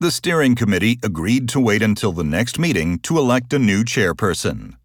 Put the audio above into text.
The steering committee agreed to wait until the next meeting to elect a new chairperson.